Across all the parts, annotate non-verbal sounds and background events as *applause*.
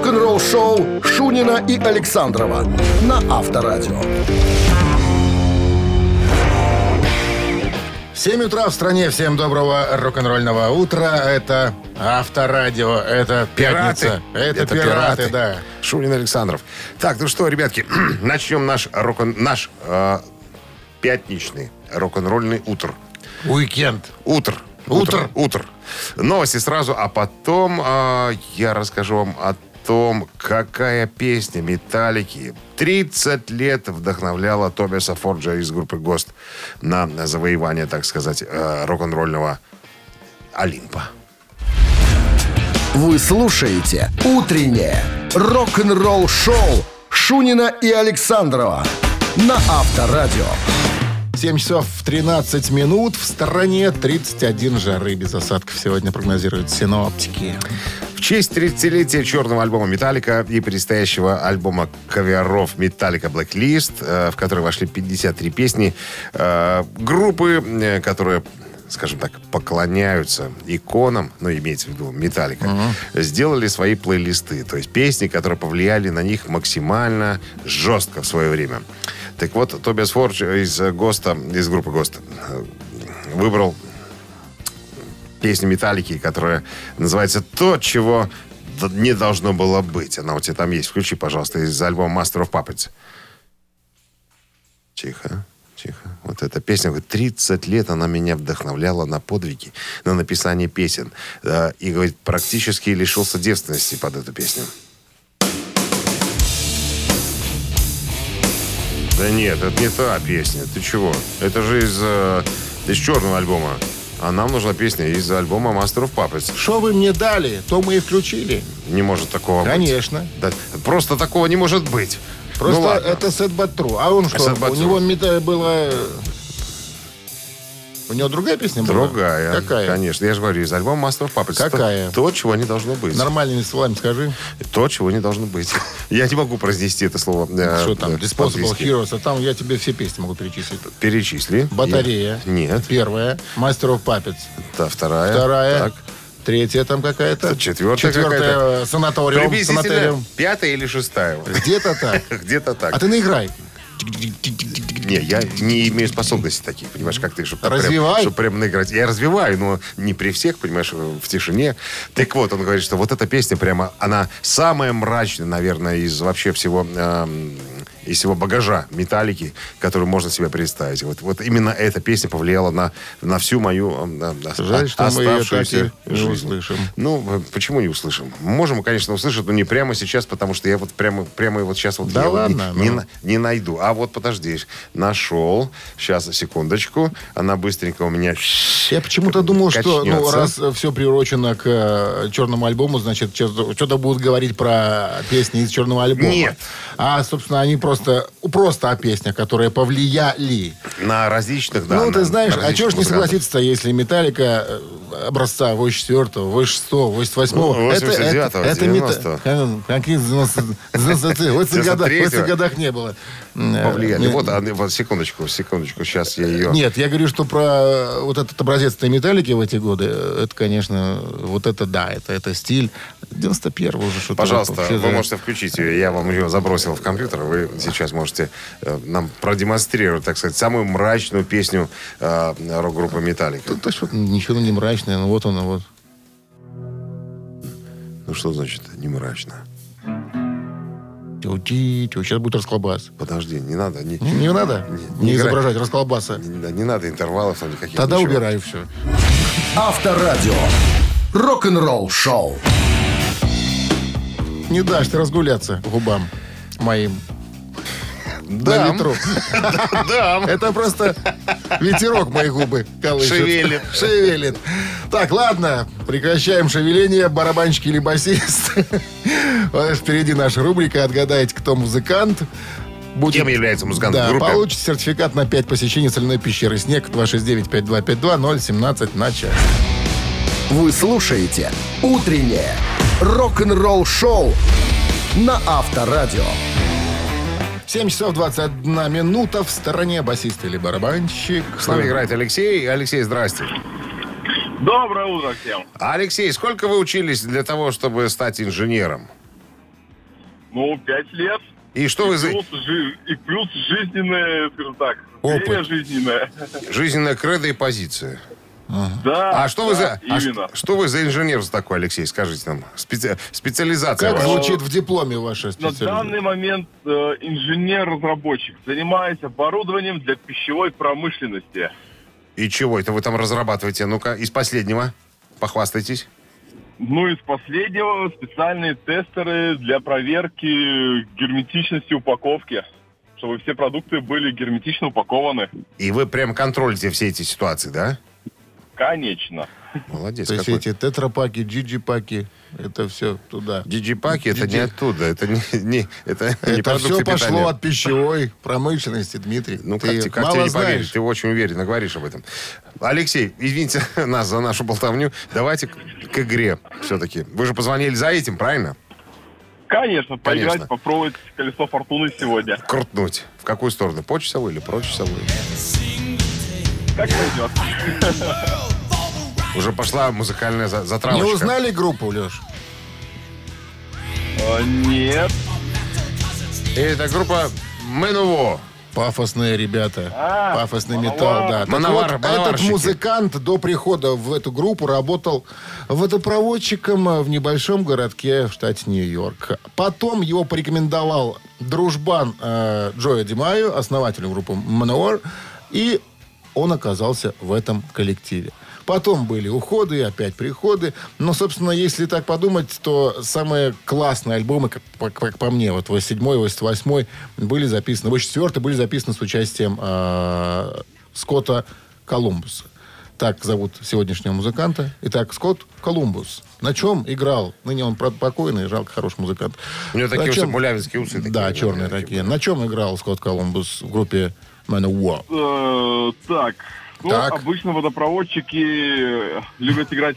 Рок-н-ролл шоу Шунина и Александрова на Авторадио. 7 утра в стране. Всем доброго рок-н-ролльного утра. Это Авторадио. Это пятница. Это, Это пираты, пираты. да. Шунин Александров. Так, ну что, ребятки, *clears throat* начнем наш, рок наш э, пятничный рок-н-ролльный утр. Уикенд. Утр. Утр. Утр. Новости сразу, а потом э, я расскажу вам о том, какая песня Металлики 30 лет вдохновляла Тобиаса Форджа из группы ГОСТ на завоевание, так сказать, э, рок-н-ролльного Олимпа. Вы слушаете «Утреннее рок-н-ролл-шоу» Шунина и Александрова на Авторадио. 7 часов 13 минут. В стороне 31 жары без осадков сегодня прогнозируют синоптики. В честь 30-летия черного альбома «Металлика» и предстоящего альбома каверов «Металлика Blacklist», э, в который вошли 53 песни, э, группы, э, которые скажем так, поклоняются иконам, ну, имеется в виду «Металлика», сделали свои плейлисты, то есть песни, которые повлияли на них максимально жестко в свое время. Так вот, Тобиас Фордж из ГОСТа, из группы ГОСТ, э, выбрал песню Металлики, которая называется «То, чего не должно было быть». Она у тебя там есть. Включи, пожалуйста, из альбома Master of Puppets. Тихо, тихо. Вот эта песня, говорит, 30 лет она меня вдохновляла на подвиги, на написание песен. И, говорит, практически лишился девственности под эту песню. Да нет, это не та песня. Ты чего? Это же из, э, из черного альбома. А нам нужна песня из альбома Master of Puppets. Что вы мне дали, то мы и включили. Не может такого быть. Конечно. Да, просто такого не может быть. Просто ну, ладно. это But True. А он что, But у него мета было... У него другая песня была? Другая. Какая? Конечно. Я же говорю, из альбома Master of Puppets. Какая? То, то, чего не должно быть. Нормальными словами скажи. То, чего не должно быть. *laughs* Я не могу произнести это слово. э, Что там? э, Disposable. Heroes. А там я тебе все песни могу перечислить. Перечисли. Батарея. Нет. Первая. Master of Puppets. Да, вторая. Вторая. Так. Третья там какая-то. Четвертая Четвертая. какая-то. Санаториум. Санаториум. пятая или шестая. Где-то так. *laughs* Где-то так. А ты наиграй. Не, я не имею способностей таких, понимаешь, как ты, чтобы прям, чтобы прям наиграть. Я развиваю, но не при всех, понимаешь, в тишине. Так вот, он говорит, что вот эта песня прямо, она самая мрачная, наверное, из вообще всего, эм, из всего багажа металлики, который можно себе представить. Вот, вот именно эта песня повлияла на, на всю мою эм, э, Жаль, что мы ее оставшуюся и не жизнь. услышим. Ну, э, почему не услышим? Можем, конечно, услышать, но не прямо сейчас, потому что я вот прямо, прямо вот сейчас вот Да я не- ладно, не, ну. на- не найду. А вот подожди, нашел. Сейчас, секундочку. Она быстренько у меня... Я почему-то думал, что ну, раз все приурочено к э, черному альбому, значит, что- что-то будут говорить про песни из черного альбома. Нет. А, собственно, они просто, просто о песнях, которые повлияли. На различных, да. ну, ты знаешь, на а чего ж не согласиться, если Металлика э, образца 84 86 88 Ну, это, 89-го, это, это 90-го. мета- Какие 90 90 в этих годах, в этих 93-го. годах не было. Э, Повлияли. Вот, а, вот, секундочку, секундочку. Сейчас я ее... Нет, я говорю, что про э, вот этот образец этой металлики в эти годы, э, это, конечно, вот это да, это, это стиль 91 уже что-то. Пожалуйста, вообще, вы да. можете включить ее. Я вам ее забросил в компьютер. Вы сейчас можете нам продемонстрировать, так сказать, самую мрачную песню э, рок-группы «Металлика». Тут то, что ничего не мрачное, ну вот оно вот. Ну, что значит не мрачно? Сейчас будет расколбас. Подожди, не надо. Не, Не, не надо Не не, играй. изображать расколбаса. не, да, не надо интервалов там никаких. Тогда ничего. убираю все. Авторадио. Рок-н-ролл шоу. Не дашь ты разгуляться губам моим. На Дам. ветру. *laughs* Да. Это просто ветерок мои губы колышет. Шевелит. Шевелит. Так, ладно, прекращаем шевеление, барабанщик или басист. Вот Впереди наша рубрика «Отгадайте, кто музыкант». Будет... Кем является музыкант да, в группе? получите сертификат на 5 посещений соляной пещеры «Снег» 269-5252-017 на час. Вы слушаете «Утреннее рок-н-ролл шоу» на Авторадио. 7 часов 21 минута. В стороне басист или барабанщик. С нами играет Алексей. Алексей, здрасте. Доброе утро всем. Алексей, сколько вы учились для того, чтобы стать инженером? Ну, пять лет. И что вы за... Плюс, жи- и плюс жизненное, скажем так, Опыт. время жизненное. Жизненная кредо и позиция. Да, А что вы за... а Именно. ш- что вы за инженер такой, Алексей? Скажите нам. Специ- Специализация Как ваша. звучит в дипломе ваша На специальность? данный момент э, инженер-разработчик. Занимаюсь оборудованием для пищевой промышленности. И чего это вы там разрабатываете? Ну-ка, из последнего. Похвастайтесь. Ну, из последнего специальные тестеры для проверки герметичности упаковки. Чтобы все продукты были герметично упакованы. И вы прям контролите все эти ситуации, да? Конечно. Молодец То есть эти тетрапаки, джиджи-паки, это все туда. Диджипаки это не оттуда, это не, не- это не Это продукты все пошло питания. от пищевой промышленности, Дмитрий. Ну, ты как, как мало тебе не знаешь. поверить? Ты очень уверенно говоришь об этом. Алексей, извините *laughs* нас за нашу болтовню. Давайте к, к игре все-таки. Вы же позвонили за этим, правильно? Конечно, поиграть, Конечно. попробовать колесо фортуны сегодня. Крутнуть. В какую сторону? По часовой или про часовую? Как пойдет. *laughs* Уже пошла музыкальная за- Не затравочка. узнали группу, Леш? А, Нет. И это группа Менуво. Пафосные ребята. А, Пафосный Мановар. металл, да. Так Мановар- вот, мановарщики. этот музыкант до прихода в эту группу работал водопроводчиком в небольшом городке в штате Нью-Йорк. Потом его порекомендовал дружбан э, Джоя Димаю, основателю группы Manowar, и он оказался в этом коллективе. Потом были уходы и опять приходы. Но, собственно, если так подумать, то самые классные альбомы, как по, как по мне, вот 87 88 были записаны, 84 были записаны с участием э, Скотта Колумбуса. Так зовут сегодняшнего музыканта. Итак, Скотт Колумбус. На чем играл? Ныне он, покойный, жалко, хороший музыкант. У него такие На усы, чем- мулявинские усы. такие, Да, черные такие такие. На чем играл Скотт Колумбус в группе Manowar? Э, Так. Ну, Так. обычно водопроводчики э, любят играть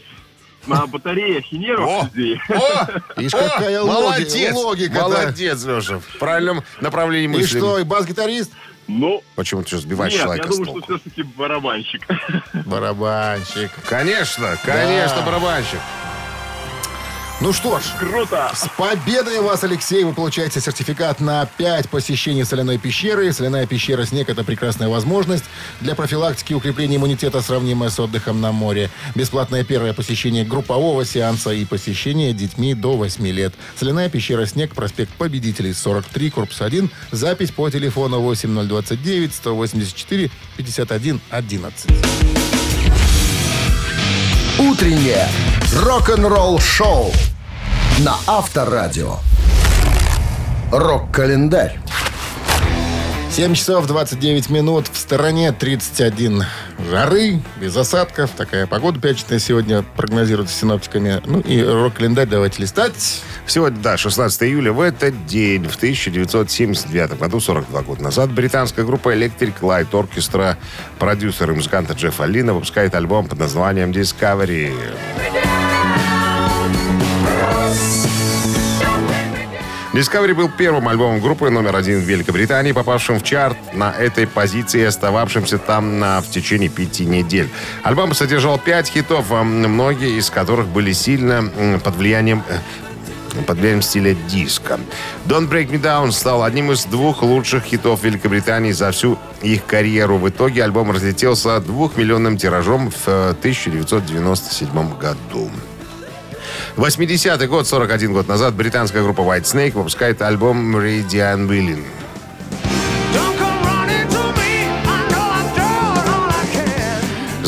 на батареях и нервах О! людей. О! *laughs* О! молодец! логика-то. Молодец, Леша. В правильном направлении И мысли. что, и бас-гитарист? Ну, Почему ты что, сбиваешь нет, я человека с думаю, толку? что все-таки барабанщик. *laughs* Барабанщик. Конечно, конечно, Да. барабанщик. Ну что ж, Круто! с победой вас, Алексей! Вы получаете сертификат на 5 посещений соляной пещеры. Соляная пещера «Снег» — это прекрасная возможность для профилактики и укрепления иммунитета, сравнимая с отдыхом на море. Бесплатное первое посещение группового сеанса и посещение детьми до 8 лет. Соляная пещера «Снег», проспект Победителей, 43, корпус 1. Запись по телефону 8029 184 51 11. Утреннее рок-н-ролл-шоу на Авторадио. Рок-календарь. 7 часов 29 минут. В стороне 31 жары, без осадков. Такая погода пятничная сегодня прогнозируется синоптиками. Ну и рок-календарь давайте листать. Сегодня, да, 16 июля, в этот день, в 1979 году, 42 года назад, британская группа Electric Light Orchestra, продюсер и музыканта Джеффа Лина, выпускает альбом под названием Discovery. Discovery был первым альбомом группы номер один в Великобритании, попавшим в чарт на этой позиции и остававшимся там на, в течение пяти недель. Альбом содержал пять хитов, многие из которых были сильно под влиянием э, под влиянием стиля диска. Don't Break Me Down стал одним из двух лучших хитов Великобритании за всю их карьеру. В итоге альбом разлетелся двухмиллионным тиражом в э, 1997 году. 80-й год, 41 год назад, британская группа White Snake выпускает альбом Radiant Willing.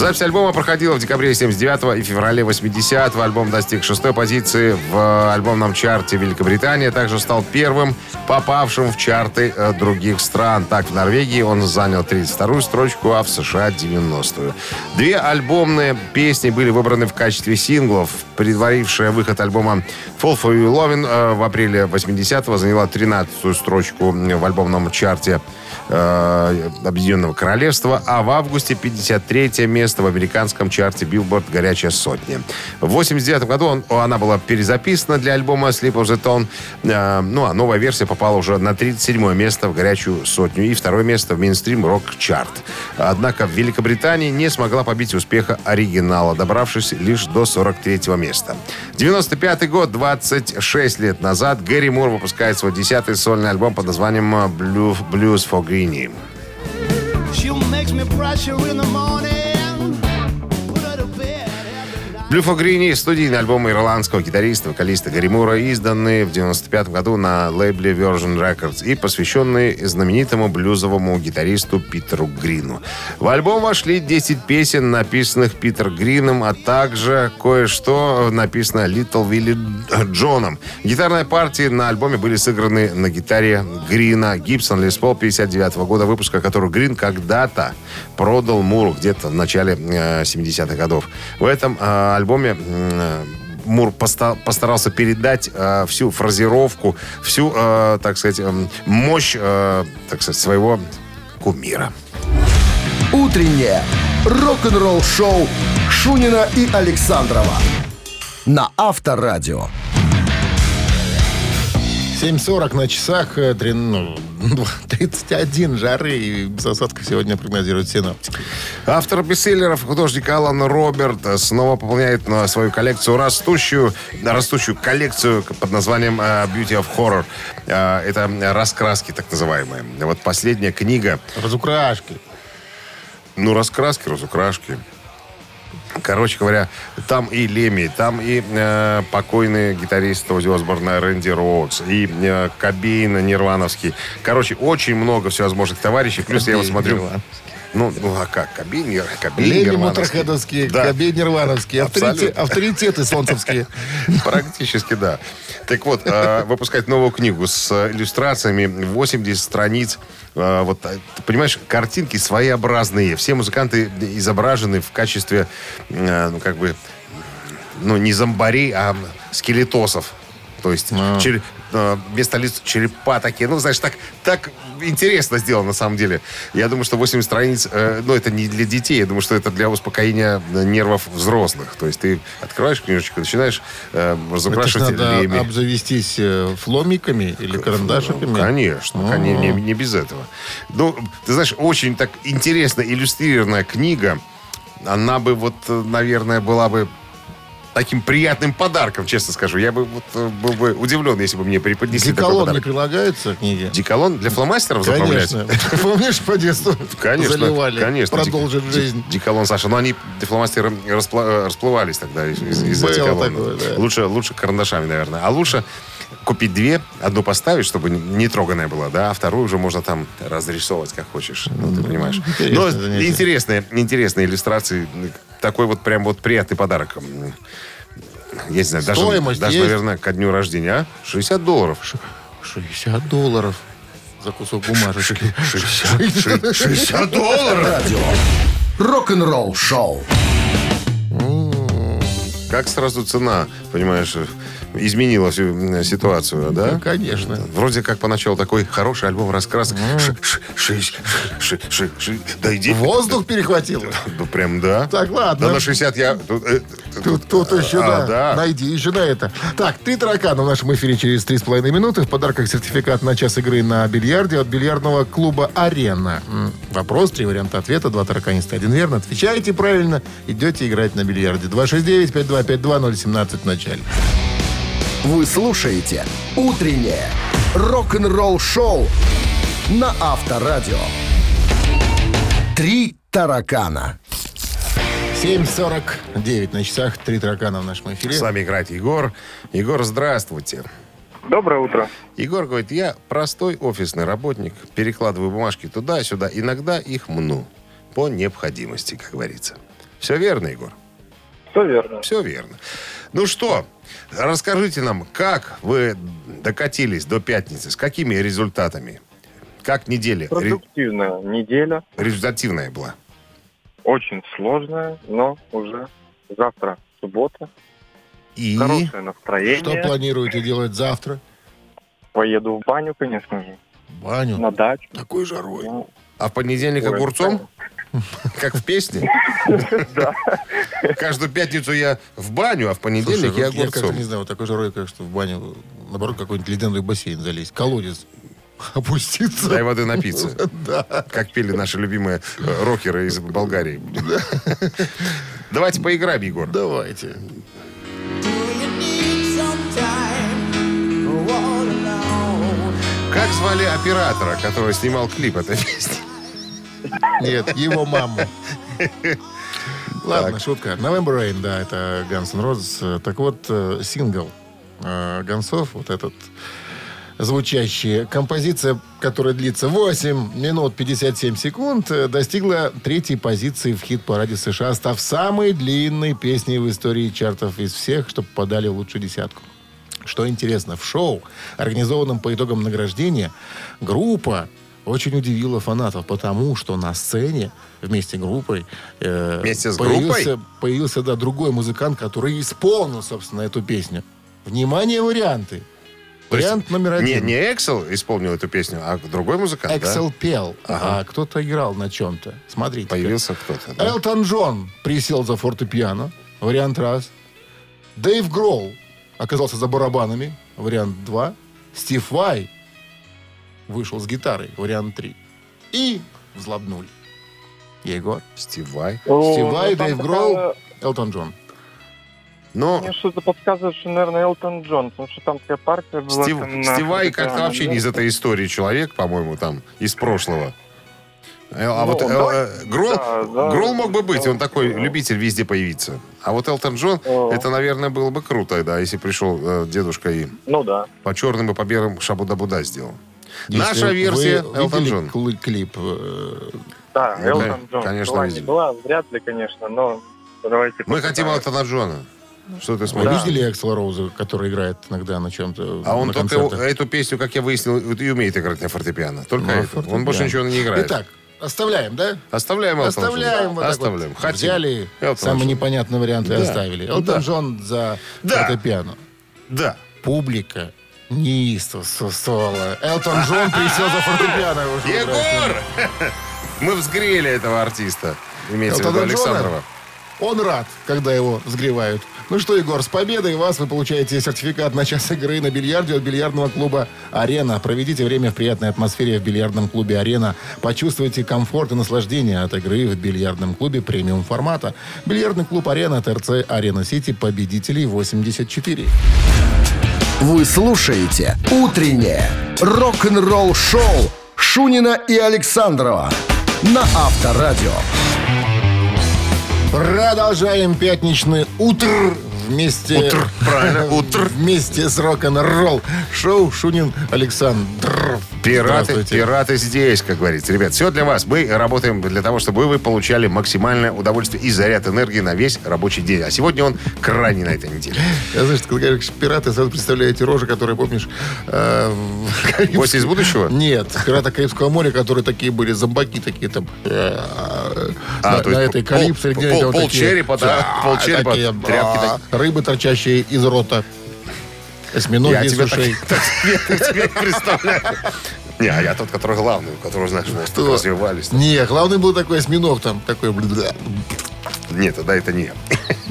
Запись альбома проходила в декабре 79 и феврале 80 Альбом достиг шестой позиции в альбомном чарте Великобритании. Также стал первым попавшим в чарты э, других стран. Так, в Норвегии он занял 32-ю строчку, а в США 90-ю. Две альбомные песни были выбраны в качестве синглов. Предварившая выход альбома Fall for You Lovin' э, в апреле 80-го заняла 13-ю строчку в альбомном чарте э, Объединенного Королевства, а в августе 53 место в американском чарте Billboard «Горячая сотня». В 89 году он, она была перезаписана для альбома «Sleep of the Tone». Э, ну, а новая версия попала уже на 37 место в «Горячую сотню» и второе место в мейнстрим рок-чарт. Однако в Великобритании не смогла побить успеха оригинала, добравшись лишь до 43 места. 95 год, 26 лет назад, Гэри Мур выпускает свой десятый сольный альбом под названием Blue, «Blues for Greenie». She'll make me her in the morning. Greenie – студийный альбом ирландского гитариста, вокалиста Гарри Мура, изданный в 95 году на лейбле Virgin Records и посвященный знаменитому блюзовому гитаристу Питеру Грину. В альбом вошли 10 песен, написанных Питер Грином, а также кое-что написано Литл Вилли Джоном. Гитарные партии на альбоме были сыграны на гитаре Грина Гибсон Лес Пол 59 года выпуска, которую Грин когда-то продал Муру где-то в начале э, 70-х годов. В этом э, альбоме э, Мур поста- постарался передать э, всю фразировку, всю, э, так сказать, э, мощь, э, так сказать, своего кумира. Утреннее рок-н-ролл-шоу Шунина и Александрова на Авторадио. 7.40 на часах, э, три- ну, *laughs* 31 жары и без осадков сегодня прогнозируют синоптики. Автор бестселлеров, художник Алан Роберт, снова пополняет на свою коллекцию растущую, растущую коллекцию под названием э, Beauty of Horror. Э, Это раскраски, так называемые. Вот последняя книга Разукрашки. Ну, раскраски, разукрашки. Короче говоря, там и Леми, там и э, покойный гитарист Ози Осборна Рэнди Роудс, и э, Кобейн Нирвановский. Короче, очень много всевозможных товарищей. Плюс я вот смотрю... Ну, ну, а как? Кобейн, Нир- Кобейн Лени Нирвановский. Моторхедовские, Да. Кобей Нирвановские, авторитет- Абсолютно. авторитеты *laughs* солнцевские. Практически, да. Так вот, э, выпускать новую книгу с э, иллюстрациями, 80 страниц. Э, Вот, э, понимаешь, картинки своеобразные. Все музыканты изображены в качестве, ну, как бы, ну, не зомбарей, а скелетосов. То есть чер- э, вместо лиц черепа такие. Ну, знаешь, так, так интересно сделано на самом деле. Я думаю, что 8 страниц, э, ну, это не для детей. Я думаю, что это для успокоения э, нервов взрослых. То есть ты открываешь книжечку, начинаешь э, Это разукрашивать надо леми. обзавестись э, фломиками или карандашиками. Конечно, кон- не, не без этого. Ну, ты знаешь, очень так интересно иллюстрированная книга. Она бы вот, наверное, была бы таким приятным подарком, честно скажу. Я бы вот э, был бы удивлен, если бы мне преподнесли такой Деколон не подарок. прилагается к книге? Деколон для фломастеров заправлять? Конечно. *laughs* Помнишь, по детству Конечно, заливали? конечно. Продолжит жизнь. дек- Деколон, Саша. Но они, фломастеры, э, расплывались тогда из- из- из-за деколона. Лучше, лучше карандашами, наверное. А лучше купить две, одну поставить, чтобы не троганная была, да, а вторую уже можно там разрисовывать, как хочешь. Ну, ты понимаешь. интересное Но занятие. интересные, интересные иллюстрации. Такой вот прям вот приятный подарок. Я не знаю, даже, Стоимость даже есть? наверное, ко дню рождения, а? 60 долларов. 60 долларов за кусок бумажечки. 60 долларов! Радио. Рок-н-ролл-шоу. Как сразу цена, понимаешь, изменила всю м, ситуацию, да? Ну, конечно. Вроде как поначалу такой хороший альбом раскрасок. Да иди. Воздух перехватил. Ну, прям да. Так, ладно. Да на 60 я... тут, э, Тут, тут еще, А, да. да. Найди еще на это. Так, три таракана в нашем эфире через три с половиной минуты. В подарках сертификат на час игры на бильярде от бильярдного клуба «Арена». Вопрос, три варианта ответа, два тараканиста, один верно. Отвечаете правильно, идете играть на бильярде. 269-5252-017 в начале. Вы слушаете «Утреннее рок-н-ролл-шоу» на Авторадио. «Три таракана». 7.49 на часах. Три таракана в нашем эфире. С вами играет Егор. Егор, здравствуйте. Доброе утро. Егор говорит, я простой офисный работник, перекладываю бумажки туда-сюда, иногда их мну. По необходимости, как говорится. Все верно, Егор? Все верно. Все верно. Ну что, расскажите нам, как вы докатились до пятницы, с какими результатами? Как неделя ре- Продуктивная неделя. результативная была? Очень сложная, но уже завтра суббота. И Хорошее Что настроение. планируете делать завтра? Поеду в баню, конечно же. Баню. На дачу. Такой жарой. Ну, а в понедельник огурцом? Как в песне? *laughs* Каждую пятницу я в баню, а в понедельник я вот я как-то огурцом. не знаю, вот такой же как что в баню, наоборот, какой-нибудь ледяной бассейн залезть, колодец *laughs* опуститься. Дай воды напиться. *laughs* Как пели наши любимые э, рокеры из Болгарии. Давайте поиграем, Егор. Давайте. Как звали оператора, который снимал клип этой песни? Нет, его маму. Ладно, шутка. November Rain, да, это Guns N' Roses. Так вот, э, сингл э, Гонцов, вот этот звучащий, композиция, которая длится 8 минут 57 секунд, э, достигла третьей позиции в хит-параде США, став самой длинной песней в истории чартов из всех, что попадали в лучшую десятку. Что интересно, в шоу, организованном по итогам награждения, группа очень удивила фанатов, потому что на сцене вместе с группой э, Вместе с появился, группой? появился да, другой музыкант, который исполнил, собственно, эту песню. Внимание, варианты. То есть Вариант номер Не, один. не Эксел исполнил эту песню, а другой музыкант, да? Эксел пел, Ага. а кто-то играл на чем-то. Смотрите. Появился кто-то, да? Элтон Джон присел за фортепиано. Вариант раз. Дэйв Гроул оказался за барабанами. Вариант два. Стив Вай вышел с гитарой. Вариант три. И взлобнули. Егор. Стив Vai. Стив Вай, ну, Дэйв такая- Гроул, Элтон Джон. Но Мне что-то подсказывает, что, наверное, Элтон Джон, потому что там такая партия была. Стив, там на Стив Vai как-то вообще не из этой истории человек, по-моему, там, из прошлого. Э, А Ну, вот э, да. э, Грол, Да, да. Грол мог бы быть, он Да. такой любитель везде появиться. А вот Элтон Джон, О. это, наверное, было бы круто, да, если пришел э, дедушка и Ну да. по черным и по белым шабуда-буда сделал. Если Наша версия вы Элтон Джон. кли- клип? э, Да, Ну, Элтон да, Джон. конечно, была, видели. не была, вряд ли, конечно, но давайте Мы хотим. Элтона Джона. Что ты Вы смотришь? видели Эксела Роуза, который играет иногда на чем-то А он на только концертах? эту песню, как я выяснил, и умеет играть на фортепиано. Только Ну, это. фортепиано. Он больше ничего не играет. Итак, оставляем, да? Оставляем Джона. Оставляем. вот Оставляем. вот. Хотим. Взяли Элтона самый Джона. непонятный вариант и Да. оставили. Элтон Да. Джон за Да. фортепиано. Да. Публика неистовствовала. Элтон Джон присел за фортепиано. Егор! *laughs* Мы взгрели этого артиста. Имеется в виду? Александрова. Он рад, когда его взгревают. Ну что, Егор, с победой вас вы получаете сертификат на час игры на бильярде от бильярдного клуба «Арена». Проведите время в приятной атмосфере в бильярдном клубе «Арена». Почувствуйте комфорт и наслаждение от игры в бильярдном клубе премиум формата. Бильярдный клуб «Арена», ТРЦ «Арена Сити», победителей 84. Вы слушаете «Утреннее рок-н-ролл-шоу» Шунина и Александрова на Авторадио. Продолжаем пятничный утр вместе... Утр, правильно, *laughs* утр. Вместе с рок-н-ролл шоу Шунин Александров. Пираты, пираты здесь, как говорится. Ребят, все для вас. Мы работаем для того, чтобы вы получали максимальное удовольствие и заряд энергии на весь рабочий день. А сегодня он крайний на этой неделе. Я, знаешь, когда говоришь пираты, сразу представляю эти рожи, которые, помнишь... э, Гости из будущего? Нет, пираты Карибского моря, которые такие были, зомбаки такие там... э, А, на, этой пол- Карибской пол- пол такие, черепа, да, пол черепа, такие, тряпки а, Рыбы, торчащие из рота. Осьминоги Я из так, ушей. так себе- себе представляю. Не, а я тот, который главный, у которого, знаешь, волосы Что? развивались. Не, главный был такой осьминог там, такой... бля. Нет, тогда это не.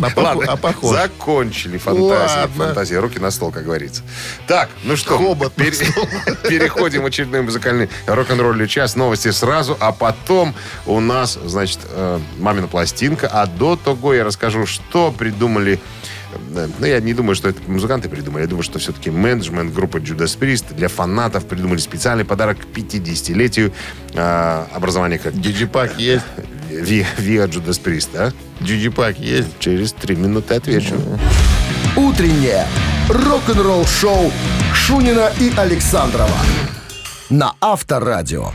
А похо- Ладно, а похож. закончили фантазии. Ладно. Фантазии. Руки на стол, как говорится. Так, ну что, Хобот пере- *laughs* переходим в очередной музыкальный рок-н-ролльный час. Новости сразу, а потом у нас, значит, э, мамина пластинка. А до того я расскажу, что придумали э, ну, я не думаю, что это музыканты придумали. Я думаю, что все-таки менеджмент группы Judas Priest для фанатов придумали специальный подарок к 50-летию э, образования как Диджипак есть? *laughs* Ви- Via Judas Priest, да? Диджипак есть? Через три минуты отвечу. Утреннее рок-н-ролл-шоу Шунина и Александрова на Авторадио.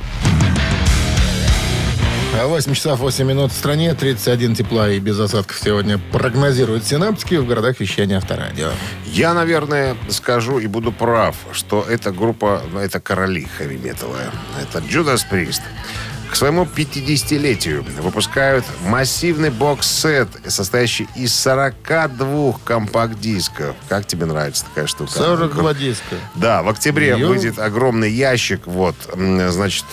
8 часов 8 минут в стране, 31 тепла и без осадков сегодня прогнозируют синаптики в городах вещания Авторадио. Я, наверное, скажу и буду прав, что эта группа, это короли хэви-металла. Это Judas Priest. К своему 50-летию выпускают массивный бокс-сет, состоящий из 42 компакт-дисков. Как тебе нравится такая штука? 42 диска. Да, в октябре Ё. выйдет огромный ящик. Вот, значит,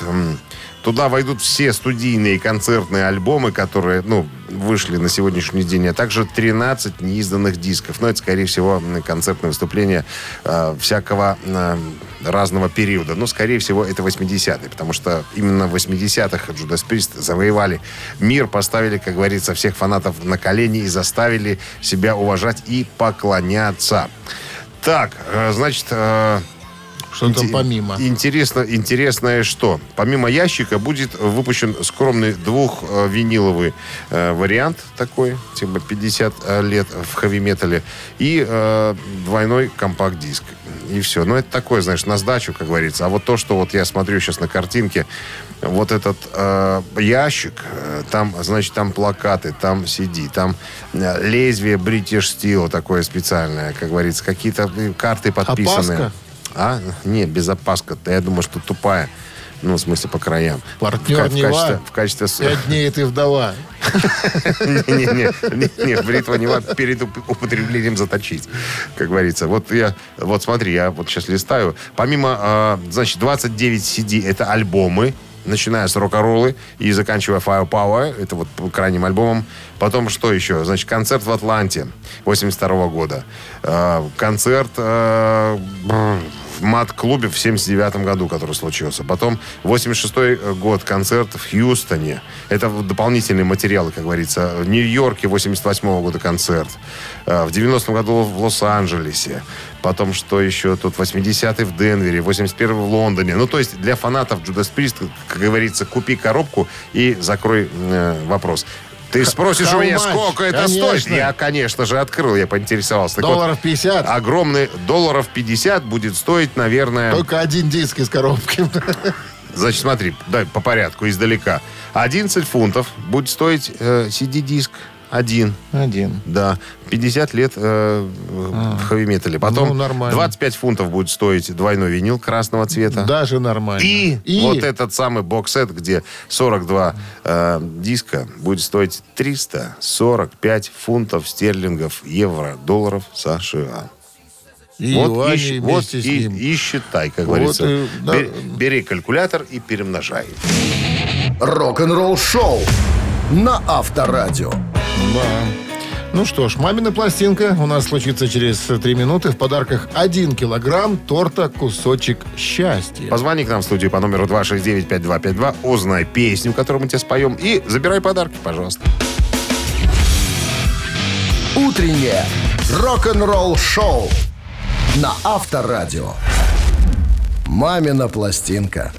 Туда войдут все студийные концертные альбомы, которые, ну, вышли на сегодняшний день, а также 13 неизданных дисков. Но это, скорее всего, концертное выступление э, всякого э, разного периода. Но, скорее всего, это 80-е, потому что именно в 80-х Judas Priest завоевали мир, поставили, как говорится, всех фанатов на колени и заставили себя уважать и поклоняться. Так, э, значит, э, Что там помимо? Интересно, интересное что? Помимо ящика будет выпущен скромный двухвиниловый э, вариант такой, типа 50 э, лет в хэви-метале, и э, двойной компакт-диск. И все. Ну, это такое, знаешь, на сдачу, как говорится. А вот то, что вот я смотрю сейчас на картинке, вот этот э, ящик, э, там, значит, там плакаты, там CD, там э, лезвие British Steel такое специальное, как говорится, какие-то карты подписанные. Опаска? А? Не, без опаска. Я думаю, что тупая. Ну, в смысле, по краям. Партнер в, ка- в качестве, в качестве... Пять дней ты вдова. *laughs* Не-не-не, бритва не надо перед уп- употреблением заточить, как говорится. Вот я, вот смотри, я вот сейчас листаю. Помимо, э, значит, 29 CD это альбомы, начиная с рок-роллы и заканчивая Firepower, это вот крайним альбомом. Потом что еще? Значит, концерт в Атланте 82 года. Э, концерт бррр, в мат-клубе в 79 году, который случился. Потом 86 год, концерт в Хьюстоне. Это дополнительные материалы, как говорится. В Нью-Йорке 88 года концерт. Э, В 90 году в Лос-Анджелесе. Потом что еще тут? 80-й в Денвере, 81-й в Лондоне. Ну, то есть для фанатов Judas Priest, как говорится, купи коробку и закрой э, вопрос. Ты спросишь у меня, сколько это стоит? Я, конечно же, открыл, я поинтересовался. Так Долларов 50. огромный долларов 50 будет стоить, наверное... Только один диск из коробки. Значит, смотри, дай по порядку, издалека. 11 фунтов будет стоить э, CD-диск. Один, Один. да. 50 лет э, в хэви-метале. Потом Ну, нормально. 25 фунтов будет стоить двойной винил красного цвета. Даже нормально. И, вот этот самый боксет, где 42 э, диска, будет стоить 345 фунтов стерлингов, евро, долларов США. И вот юани и, вот и, и считай, как Вот говорится. и, да. Бери, бери калькулятор и перемножай. Рок-н-ролл шоу на Авторадио. Да. Ну что ж, мамина пластинка у нас случится через три минуты. В подарках один килограмм торта «Кусочек счастья». Позвони к нам в студию по номеру 269-5252, узнай песню, которую мы тебе споем, и забирай подарки, пожалуйста. Утреннее рок-н-ролл шоу на Авторадио. Мамина пластинка.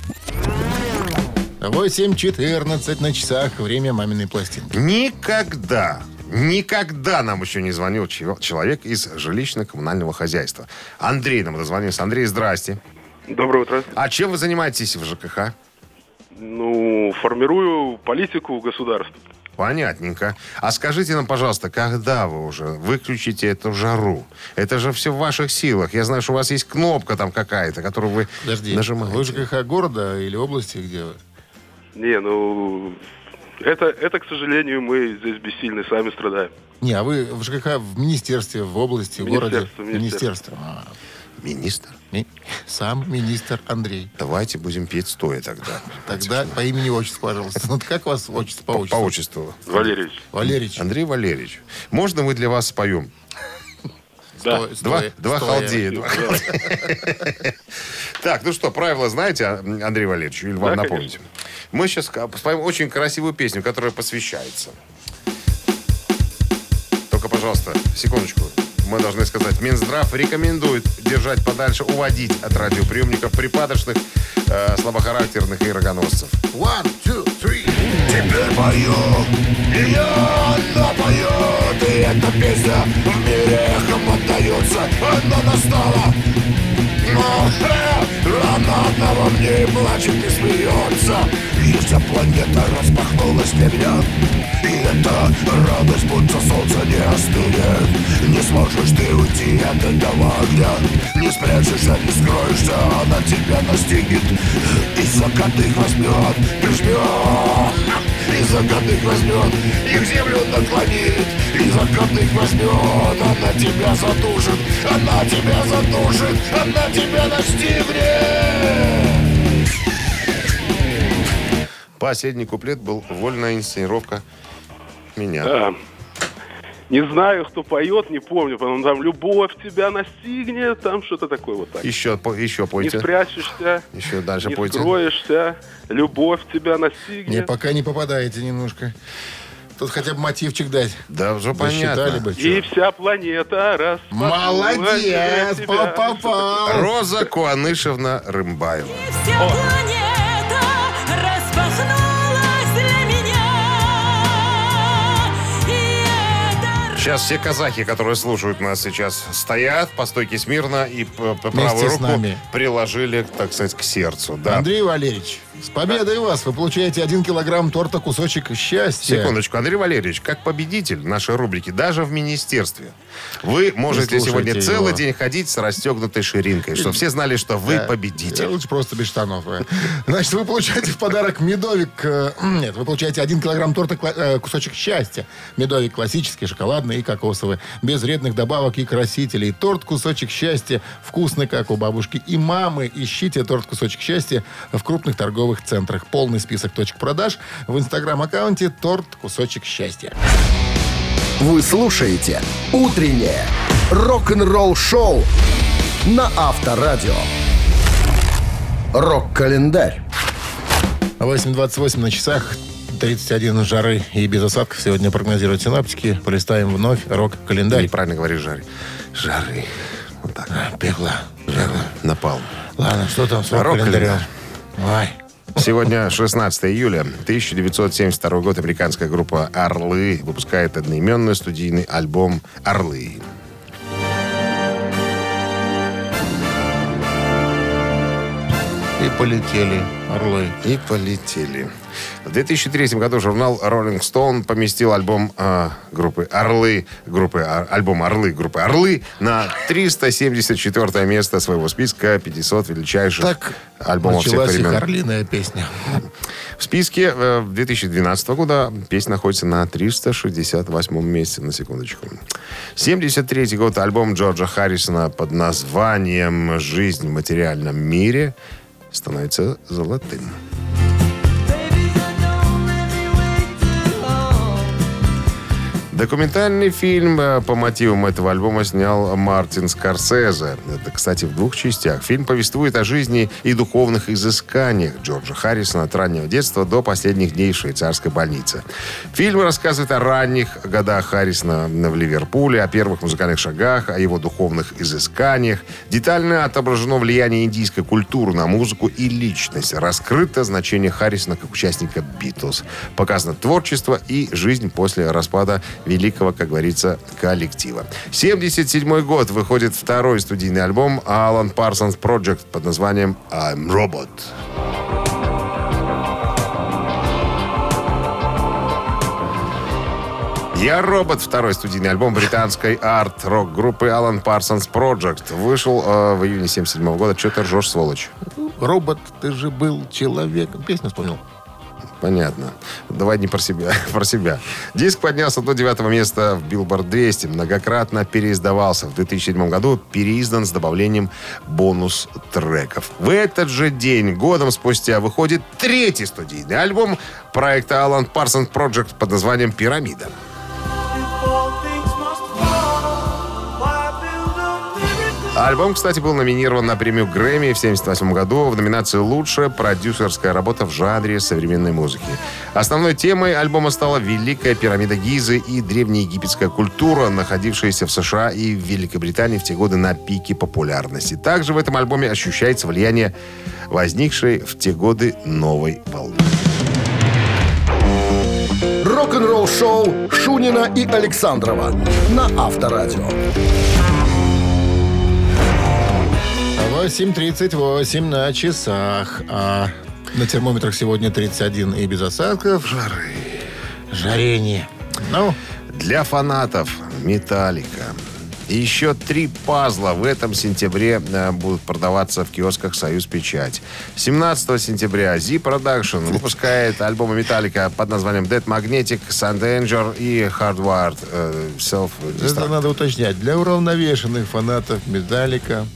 8.14 на часах. Время маминой пластинки. Никогда, никогда нам еще не звонил чел- человек из жилищно-коммунального хозяйства. Андрей нам дозвонился. Андрей, здрасте. Доброе утро. А чем вы занимаетесь в ЖКХ? Ну, формирую политику государства. Понятненько. А скажите нам, пожалуйста, когда вы уже выключите эту жару? Это же все в ваших силах. Я знаю, что у вас есть кнопка там какая-то, которую вы Подожди, нажимаете. вы ЖКХ города или области, где вы? Не, ну, это, это, к сожалению, мы здесь бессильны, сами страдаем. Не, а вы в ЖКХ в министерстве, в области, в городе? Министерство, министерство. А, Министр? ми- сам министр Андрей. Давайте будем петь стоя тогда. Тогда по имени отчеству, пожалуйста. Ну, как вас отчество по По, по отчеству? отчеству. Валерьевич. Валерьевич. Андрей Валерьевич, можно мы для вас споем? Да. Стой, Два, стой, два стоя. халдея. два. Так, ну что, правила знаете, а, Андрей Валерьевич, или вам Да, напомните? Мы сейчас споем очень красивую песню, которая посвящается. Только, пожалуйста, секундочку. Мы должны сказать, Минздрав рекомендует держать подальше, уводить от радиоприемников припадочных, э, слабохарактерных и рогоносцев. One, two, three. Теперь пою, и я напою, и эта песня в мире эхом отдается. Она настала, э, она одного в ней плачет и смеется. И вся планета распахнулась для меня. И эта радость, будто солнце не остынет. Не сможешь ты уйти от этого огня. Не спрячешься, не скроешься, она тебя настигнет. И закатых возьмет, прижмет. И закатых возьмет, и в землю наклонит. И закатых возьмет, она тебя задушит. Она тебя задушит, она тебя настигнет. Последний куплет был вольная инсценировка меня. Да. Не знаю, кто поет, не помню, потом там «Любовь тебя настигнет», там что-то такое вот так. Еще, по- еще Не пойте. спрячешься, Еще дальше не пойте. скроешься, любовь тебя Не, настигнет. пока не попадаете немножко. Тут хотя бы мотивчик дать. Да, уже понятно. бы. И вся планета раз. Молодец, попал. Роза Куанышевна Рымбаева. Вся планета Сейчас все казахи, которые слушают нас сейчас, стоят по стойке смирно и правую руку нами. приложили, так сказать, к сердцу. Да. Андрей Валерьевич, с победой вас! Вы получаете один килограмм торта «Кусочек счастья». Секундочку, Андрей Валерьевич, как победитель нашей рубрики, даже в министерстве, вы можете сегодня его. целый день ходить с расстегнутой ширинкой, чтобы все знали, что вы Да. победитель. Лучше просто без штанов. э. Значит, вы получаете в подарок медовик... э, Нет, вы получаете один килограмм торта э, «Кусочек счастья». Медовик классический, шоколадный и кокосовый. Без вредных добавок и красителей. Торт «Кусочек счастья» вкусный, как у бабушки и мамы. Ищите торт «Кусочек счастья» в крупных торговых центрах. Полный список точек продаж в инстаграм-аккаунте «Торт «Кусочек счастья». Вы слушаете «Утреннее рок-н-ролл-шоу» на Авторадио. Рок-календарь. 8.28 на часах. 31 жары и без осадков сегодня прогнозируют синаптики. Полистаем вновь рок-календарь. Неправильно говоришь, жары. Жары. Вот так. Пекла. Пекла. Напал. Ладно, что там с Рок-календарь. рок-календарем? Ой. Сегодня 16 июля 1972 год. Американская группа «Орлы» выпускает одноименный студийный альбом «Орлы». И полетели орлы. И полетели. В 2003 году журнал Rolling Stone поместил альбом а, группы «Орлы», группы, альбом «Орлы» группы «Орлы» на 374 место своего списка 500 величайших Так альбомов всех началась времен. орлиная песня. В списке э, 2012 года песня находится на 368 месте, на секундочку. 73 год альбом Джорджа Харрисона под названием «Жизнь в материальном мире» становится золотым. Документальный фильм э, по мотивам этого альбома снял Мартин Скорсезе. Это, кстати, в двух частях. Фильм повествует о жизни и духовных изысканиях Джорджа Харрисона от раннего детства до последних дней в швейцарской больнице. Фильм рассказывает о ранних годах Харрисона в Ливерпуле, о первых музыкальных шагах, о его духовных изысканиях. Детально отображено влияние индийской культуры на музыку и личность. Раскрыто значение Харрисона как участника Битлз. Показано творчество и жизнь после распада великого, как говорится, коллектива. 77 год выходит второй студийный альбом Alan Parsons Project под названием I'm Robot. «Я робот» — второй студийный альбом британской арт-рок группы Alan Parsons Project. Вышел э, в июне 77 года. Че ты ржешь, сволочь? Робот, ты же был человеком. Песню вспомнил. Понятно. Давай не про себя, *laughs* про себя. Диск поднялся до девятого места в Billboard 200. Многократно переиздавался. В 2007 году переиздан с добавлением бонус-треков. В этот же день, годом спустя, выходит третий студийный альбом проекта Alan Parsons Project под названием «Пирамида». Альбом, кстати, был номинирован на премию Грэмми в 1978 году в номинации «Лучшая продюсерская работа в жанре современной музыки». Основной темой альбома стала Великая пирамида Гизы и древнеегипетская культура, находившаяся в США и в Великобритании в те годы на пике популярности. Также в этом альбоме ощущается влияние возникшей в те годы новой волны. Рок-н-ролл-шоу Шунина и Александрова на Авторадио. 8.38 на часах. А на термометрах сегодня 31 и без осадков. Жары. Жарение. Ну, Для фанатов «Металлика». Еще три пазла в этом сентябре э, будут продаваться в киосках «Союз Печать». 17 сентября Z Production выпускает альбомы «Металлика» под названием Dead Magnetic, Sun Danger и Hardwired э, Self это надо уточнять. Для уравновешенных фанатов Металлика.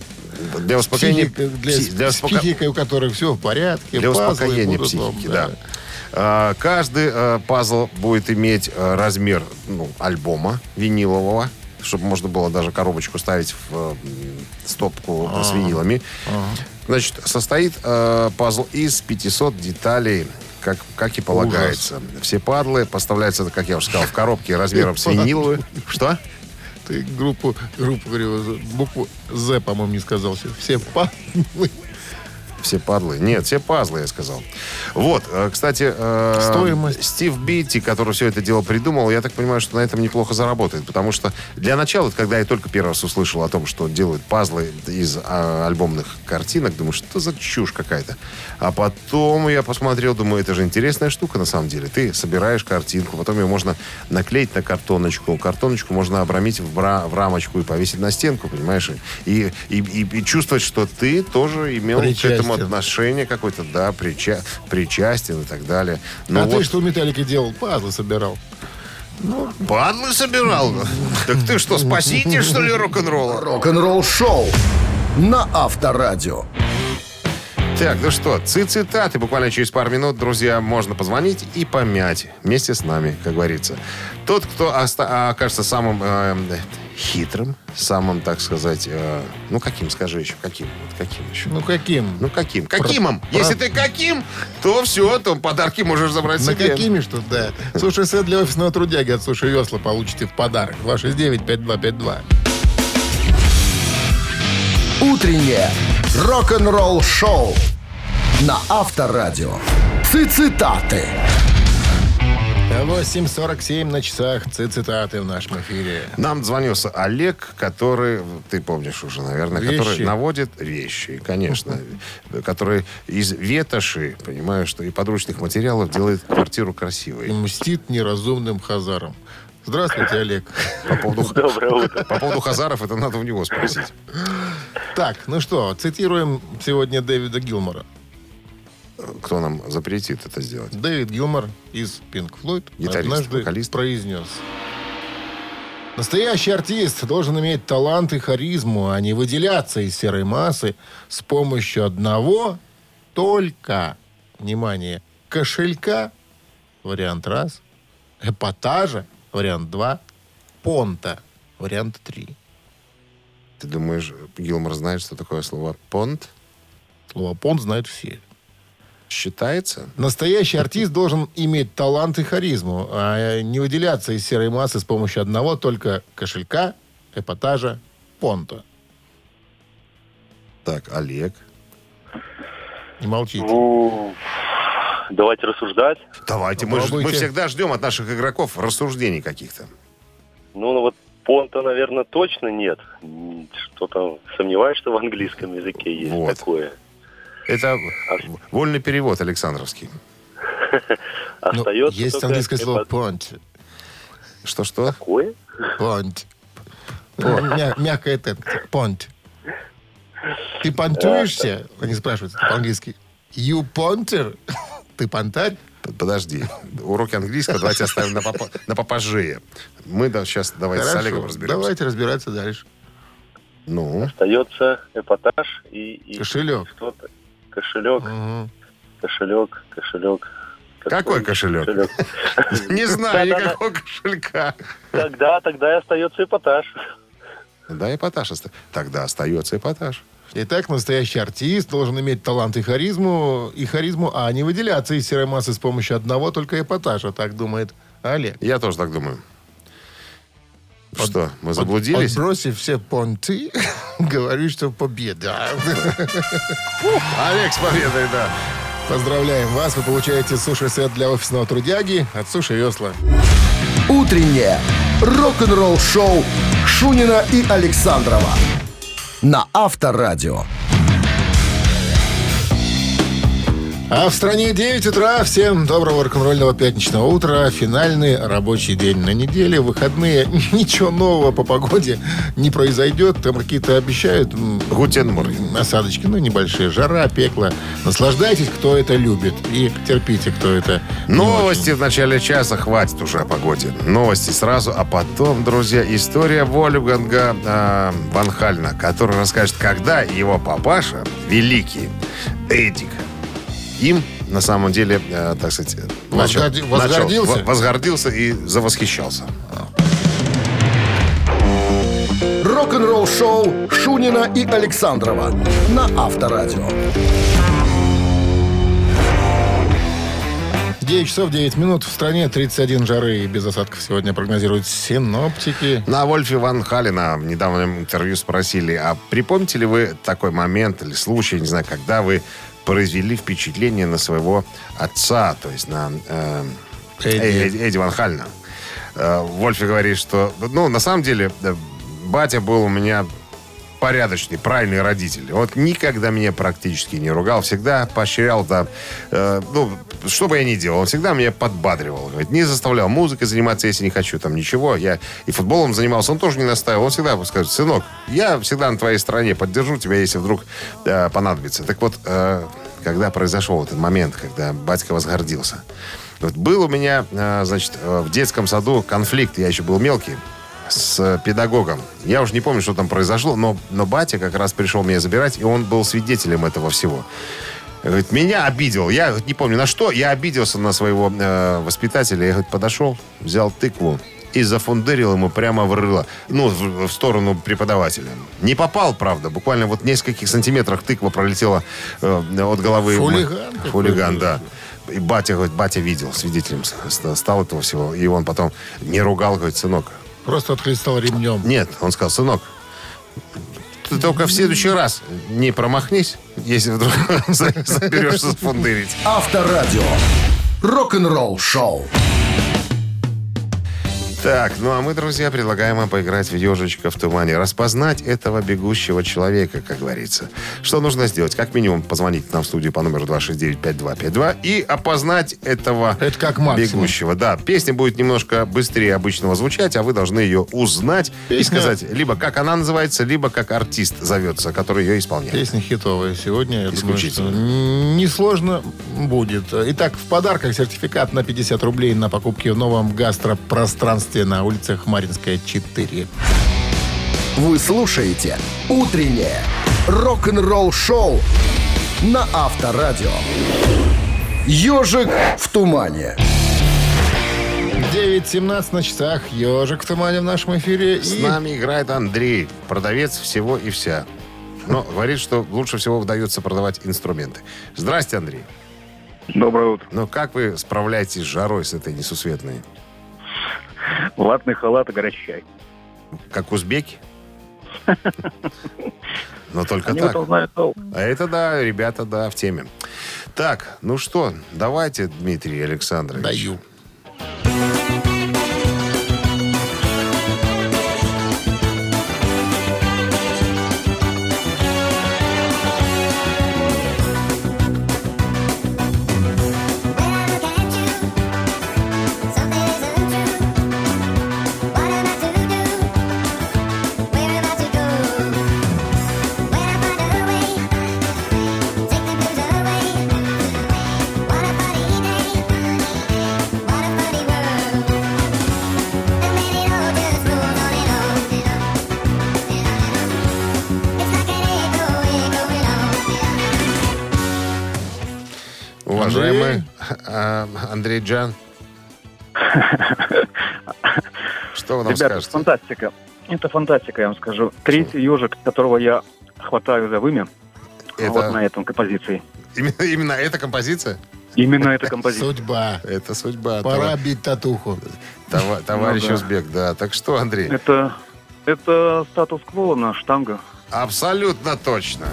Для успокоения, Психика, для, пси- для успоко- психикой, у которых все в порядке. Для успокоения будут психики, да. Э, каждый э, пазл будет иметь э, размер ну, альбома винилового, чтобы можно было даже коробочку ставить в э, стопку с винилами. Значит, состоит э, пазл из 500 деталей, как, как и полагается. Все падлы поставляются, как я уже сказал, в коробке размером с виниловую. Что? Группу, группу, говорю, букву З, по-моему, не сказал. Все па... *laughs* Все падлы. Нет, все пазлы, я сказал. Вот, э, кстати, э, Стоимость. Стив Битти, который все это дело придумал, я так понимаю, что на этом неплохо заработает. Потому что для начала, когда я только первый раз услышал о том, что делают пазлы из а, альбомных картинок, думаю, что за чушь какая-то. А потом я посмотрел, думаю, это же интересная штука на самом деле. Ты собираешь картинку, потом ее можно наклеить на картоночку. Картоночку можно обрамить в, бра- в рамочку и повесить на стенку, понимаешь? И, и, и- и чувствовать, что ты тоже имел к этому Причастен. отношение какое-то, да, прича- причастен и так далее. Ну а вот, ты что в Металлике делал? Пазлы собирал. падлы собирал? Так ты что, спаситель, что ли, рок-н-ролла? Рок-н-ролл шоу на Авторадио. Так, ну что, цитаты. Буквально через пару минут, друзья, можно позвонить и помять вместе с нами, как говорится. Тот, кто оста- окажется самым э, хитрым, самым, так сказать, э, ну каким, скажи еще, каким? Вот каким еще? Ну, каким? Ну каким? Какимом? про- Если ты каким, то все, то подарки можешь забрать На себе. какими что, да. Суши сет для офисного трудяги от Суши Весла получите в подарок. 269-5252. Утреннее рок-н-ролл шоу на Авторадио. Цитаты. 8.47 на часах. Цитаты в нашем эфире. Нам звонился Олег, который, ты помнишь уже, наверное, Вещи. который наводит вещи, конечно, который из ветоши, понимаю, что и подручных материалов делает квартиру И красивой. мстит неразумным хазарам. Здравствуйте, Олег. По поводу, Доброе утро. по поводу Хазаров, это надо у него спросить. Так, ну что, цитируем сегодня Дэвида Гилмора. Кто нам запретит это сделать? Дэвид Гилмор из Pink Floyd Гитарист, однажды вокалист. произнес. Настоящий артист должен иметь талант и харизму, а не выделяться из серой массы с помощью одного только, внимание, кошелька, вариант раз, эпатажа, вариант два, понта, вариант три. Ты думаешь, Гилмор знает, что такое слово понт? Слово понт знают все. Считается? Настоящий артист должен иметь талант и харизму, а не выделяться из серой массы с помощью одного только кошелька, эпатажа, понта. Так, Олег. Не молчите. Ну, давайте рассуждать. Давайте, мы, мы всегда ждем от наших игроков рассуждений каких-то. Ну, ну вот понта, наверное, точно нет. Что-то сомневаюсь, что в английском языке есть Вот. такое. Это вольный перевод Александровский. *laughs* Ну, Остается есть английское слово понт. Что-что? Такое? Понт. Мя- Мягкая Т. Понт. Ты понтуешься? Они спрашивают это по-английски. You ponter? *laughs* Ты понтарь? Подожди. Уроки английского давайте оставим на, попа- на попозже. Мы да, сейчас давайте с Олегом разберемся. Давайте разбираться дальше. Ну, Остается эпатаж и... и Кошелек. Что-то. Кошелек, Мгм. кошелек, кошелек. Какой кошелек? *laughs* не знаю никакого кошелька. Тогда, тогда и остается эпатаж. Да, эпатаж. Тогда остается эпатаж. Итак, настоящий артист должен иметь талант и харизму, и харизму, а не выделяться из серой массы с помощью одного только эпатажа, так думает Олег. Я тоже так думаю. Что, мы заблудились? Отбросив все понты, *laughs* говорю, что победа. Олег с победой, да. Поздравляем вас, вы получаете суши-сет для офисного трудяги от Суши Весла. Утреннее рок-н-ролл-шоу Шунина и Александрова на Авторадио. А в стране 9 утра. Всем доброго рок-н-ролльного пятничного утра. Финальный рабочий день на неделе. Выходные. *laughs* Ничего нового по погоде не произойдет. Там какие-то обещают м, Guten Morgen. осадочки, ну, небольшие. Жара, пекло. Наслаждайтесь, кто это любит. И терпите, кто это Новости в начале часа. Хватит уже о погоде. Новости сразу, а потом, друзья, история Вольфганга э, Ван Хальна, который расскажет, когда его папаша, великий Эдик, им, на самом деле, э, так сказать, Возгорди- возгордился? во- возгордился и завосхищался. Рок-н-ролл шоу Шунина и Александрова на Авторадио. 9 часов 9 минут. В стране 31 жары и без осадков сегодня прогнозируют синоптики. На Вольфе Ван Халина в недавнем интервью спросили, а припомните ли вы такой момент или случай, не знаю, когда вы произвели впечатление на своего отца, то есть на э, Эдди. Эдди, Эдди Ван Халина? Э, Вольфи говорит, что, ну, на самом деле, э, батя был у меня порядочный, правильный родитель. Вот никогда меня практически не ругал, всегда поощрял, да, э, ну, что бы я ни делал, он всегда меня подбадривал. Говорит, не заставлял музыкой заниматься, если не хочу, там, ничего. Я и футболом занимался, он тоже не настаивал. Он всегда скажет, сынок, я всегда на твоей стороне, поддержу тебя, если вдруг э, понадобится. Так вот, э, когда произошел этот момент, когда батька возгордился, вот был у меня, э, значит, э, в детском саду конфликт, я еще был мелкий, с педагогом. Я уже не помню, что там произошло, но, но батя как раз пришел меня забирать, и он был свидетелем этого всего. Говорит, меня обидел. Я говорит, не помню на что. Я обиделся на своего э, воспитателя. Я говорит, подошел, взял тыкву и зафундырил ему прямо в рыло. Ну, в, в сторону преподавателя. Не попал, правда. Буквально вот в нескольких сантиметрах тыква пролетела э, от головы. Хулиган какой-то. Хулиган, да. И батя, говорит, батя видел, свидетелем стал этого всего. И он потом не ругал, говорит, сынок, Просто отхлестал ремнем. нет, он сказал, сынок, ты только в следующий раз не промахнись, если вдруг *laughs* заберешься фундырить. Авторадио. Рок-н-ролл шоу. Так, ну а мы, друзья, предлагаем вам поиграть в ежичка в тумане. Распознать этого бегущего человека, как говорится. Что нужно сделать? Как минимум позвонить нам в студию по номеру 269-5252 и опознать этого Это как максимум. бегущего. Да, песня будет немножко быстрее обычного звучать, а вы должны ее узнать и Песня- сказать либо как она называется, либо как артист зовется, который ее исполняет. Песня хитовая сегодня. Я думаю, что Исключительно. несложно будет. Итак, в подарках сертификат на 50 рублей на покупки в новом гастропространстве на улицах Маринская, 4. Вы слушаете «Утреннее рок-н-ролл-шоу» на Авторадио. «Ежик в тумане». 9.17 на часах. Ежик в тумане в нашем эфире. С И нами играет Андрей, продавец всего и вся. Но говорит, что лучше всего удается продавать инструменты. Здрасте, Андрей. Доброе утро. Ну как вы справляетесь с жарой с этой несусветной? Ватный халат и горячий чай. Как узбеки? *laughs* Но только Они так. А это да, ребята, да, в теме. Так, ну что, давайте, Дмитрий Александрович. даю. Андрей Джан. *laughs* Что вы нам Ребята, скажете? фантастика. Это фантастика, я вам скажу. Третий ежик, которого я хватаю за вымя, Это- вот на этом композиции. Именно, именно эта композиция? Именно эта композиция. Судьба. Это судьба. Пора Това- бить татуху. това- товарищ Ну да. Узбек, да. Так что, Андрей? Это, это статус-кво на штанга. Абсолютно точно.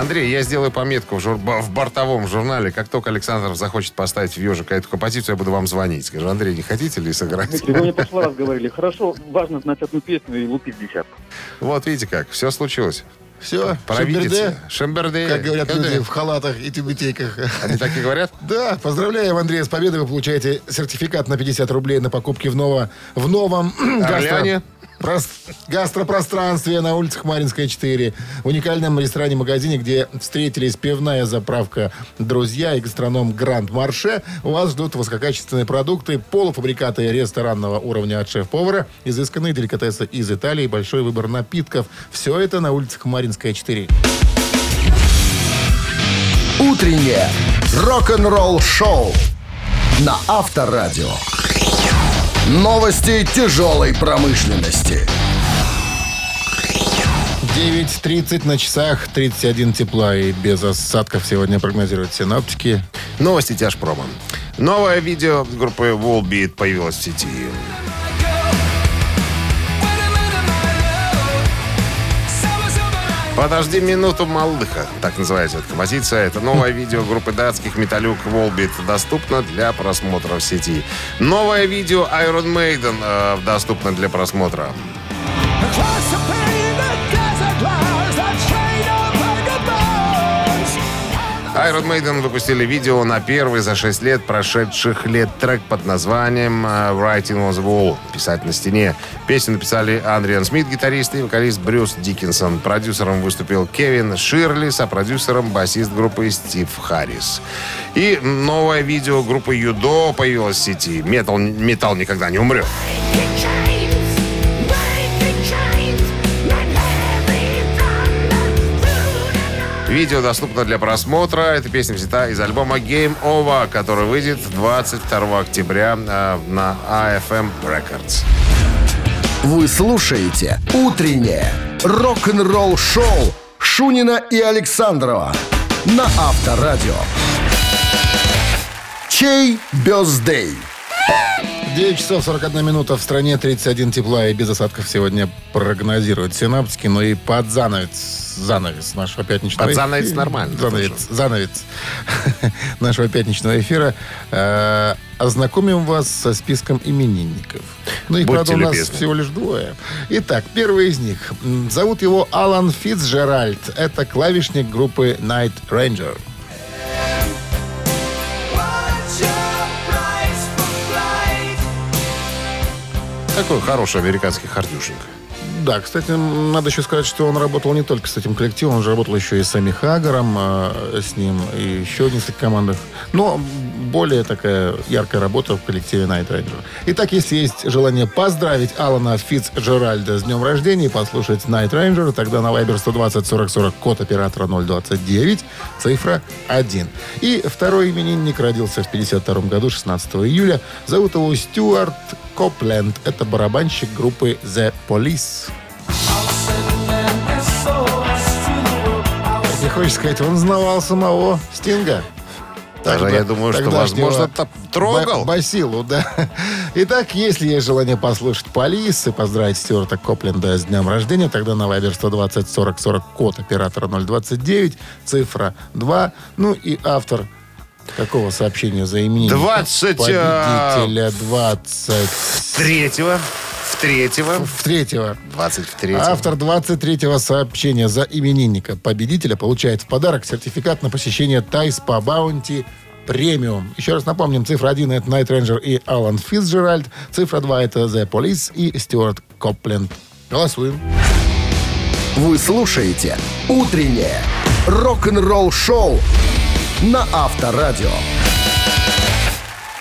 Андрей, я сделаю пометку в, жур- в бортовом журнале. Как только Александр захочет поставить в ежика эту композицию, я буду вам звонить. Скажу, Андрей, не хотите ли сыграть? Вы мне в прошлый раз говорили, хорошо, важно знать одну песню и лупить десятку. Вот видите как, все случилось. Все, Провидица. Шемберде. как говорят Шемберде. люди в халатах и тюбетейках. Они так и говорят? *laughs* Да, поздравляем, Андрей, с победой. Вы получаете сертификат на 50 рублей на покупки в, ново, в новом *clears throat* Орлеане. Прос- гастропространстве на улицах Маринская, 4. В уникальном ресторане-магазине, где встретились пивная заправка «Друзья» и гастроном «Гранд Марше». Вас ждут высококачественные продукты, полуфабрикаты ресторанного уровня от шеф-повара, изысканные деликатесы из Италии, большой выбор напитков. Все это на улицах Маринская, 4. Утреннее рок-н-ролл-шоу на Авторадио. Новости тяжелой промышленности. 9.30 на часах, 31 тепла и без осадков сегодня прогнозируют синоптики. Новости тяжпрома. Новое видео группы Wallbeat появилось в сети. Подожди минуту, малыха. Так называется эта композиция. Это новое видео группы датских металюк Volbeat доступно для просмотра в сети. Новое видео Iron Maiden э, доступно для просмотра. Iron Maiden выпустили видео на первый за 6 лет прошедших лет трек под названием э, «Writing on the Wall» — «Писать на стене». Песню написали Андриан Смит, гитарист, и вокалист Брюс Диккенсон. Продюсером выступил Кевин Ширли, а продюсером басист группы Стив Харрис. И новое видео группы Юдо появилось в сети. Метал, металл никогда не умрет. Видео доступно для просмотра. Эта песня взята из альбома Game Over, который выйдет 22 октября э, на AFM Records. Вы слушаете «Утреннее рок-н-ролл-шоу» Шунина и Александрова на Авторадио. Чей бездей? 9 часов 41 минута в стране, 31 тепла и без осадков сегодня прогнозируют синаптики, но и под занавес, занавес нашего пятничного Под эфира- занавес нормально *laughs* Занавес, занавес *laughs* нашего пятничного эфира. Э, ознакомим вас со списком именинников. Ну и, правда, у нас любезны. всего лишь двое. Итак, первый из них. Зовут его Алан Фицджеральд. Это клавишник группы Night Ranger. Такой хороший американский хардюшник. Да, кстати, надо еще сказать, что он работал не только с этим коллективом, он же работал еще и с Сами Хагаром, э, с ним, и еще в нескольких командах. Но более такая яркая работа в коллективе Night Ranger. Итак, если есть желание поздравить Алана Фицджеральда с днем рождения и послушать Night Ranger, тогда на Viber 120 40 40 код оператора 029, цифра 1. И второй именинник родился в 52 году, 16 июля. Зовут его Стюарт Копленд. Это барабанщик группы The Police. Не хочешь сказать, он знавал самого Стинга? Даже Тогда- я думаю, что, возможно, трогал. Ба- Басилу, да. Итак, если есть желание послушать Полис и поздравить Стюарта Копленда с днем рождения, тогда на Viber 120 40 40 код оператора 029, цифра 2, ну и автор какого сообщения за именинника? 20, а, Победителя 20... В третьего. В третьего. 23 Автор 23-го сообщения за именинника победителя получает в подарок сертификат на посещение Thai Spa Bounty Premium. Еще раз напомним, цифра 1 это Night Ranger и Алан Фицджеральд, цифра 2 это The Police и Стюарт Копленд. Голосуем. Вы слушаете «Утреннее рок-н-ролл-шоу» на Авторадио.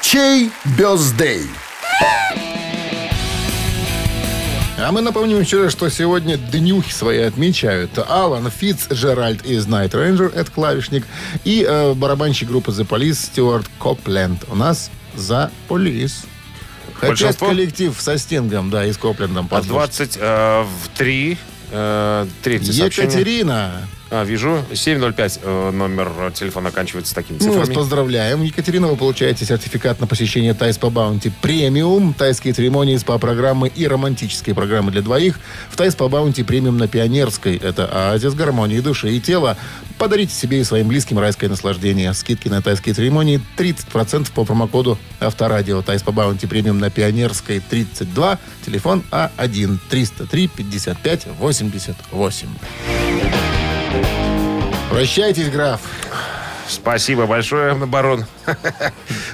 Чей бездей? А мы напомним еще раз, что сегодня днюхи свои отмечают Алан Фицджеральд из Night Ranger, это клавишник, и э, барабанщик группы The Police Стюарт Копленд. У нас за. Хотят Большинство? коллектив со Стингом, да, и с Коплендом. А послушать. 23. Э, третье сообщение. Екатерина. А, вижу. 705 э, номер телефона оканчивается такими цифрами. Мы вас поздравляем, Екатерина. Вы получаете сертификат на посещение Thai Spa Bounty Premium, тайские церемонии, спа-программы и романтические программы для двоих. В Thai Spa Bounty Premium на Пионерской. Это оазис гармонии души и тела. Подарите себе и своим близким райское наслаждение. Скидки на тайские церемонии 30% по промокоду Авторадио. Thai Spa Bounty Premium на Пионерской 32. Телефон А1-303-55-88. Прощайтесь, граф. Спасибо большое, барон.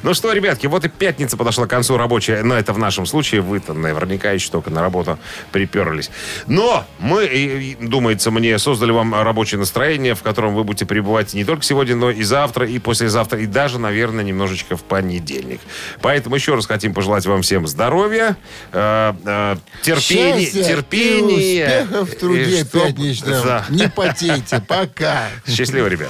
Ну что, ребятки, вот и пятница подошла к концу рабочая. Но это в нашем случае. Вы-то наверняка еще только на работу приперлись. Но мы, думается мне, создали вам рабочее настроение, в котором вы будете пребывать не только сегодня, но и завтра, и послезавтра, и даже, наверное, немножечко в понедельник. Поэтому еще раз хотим пожелать вам всем здоровья, э, э, терпения, терпения. успехов в труде пятничном. Не потейте. Пока. Счастливо, ребят.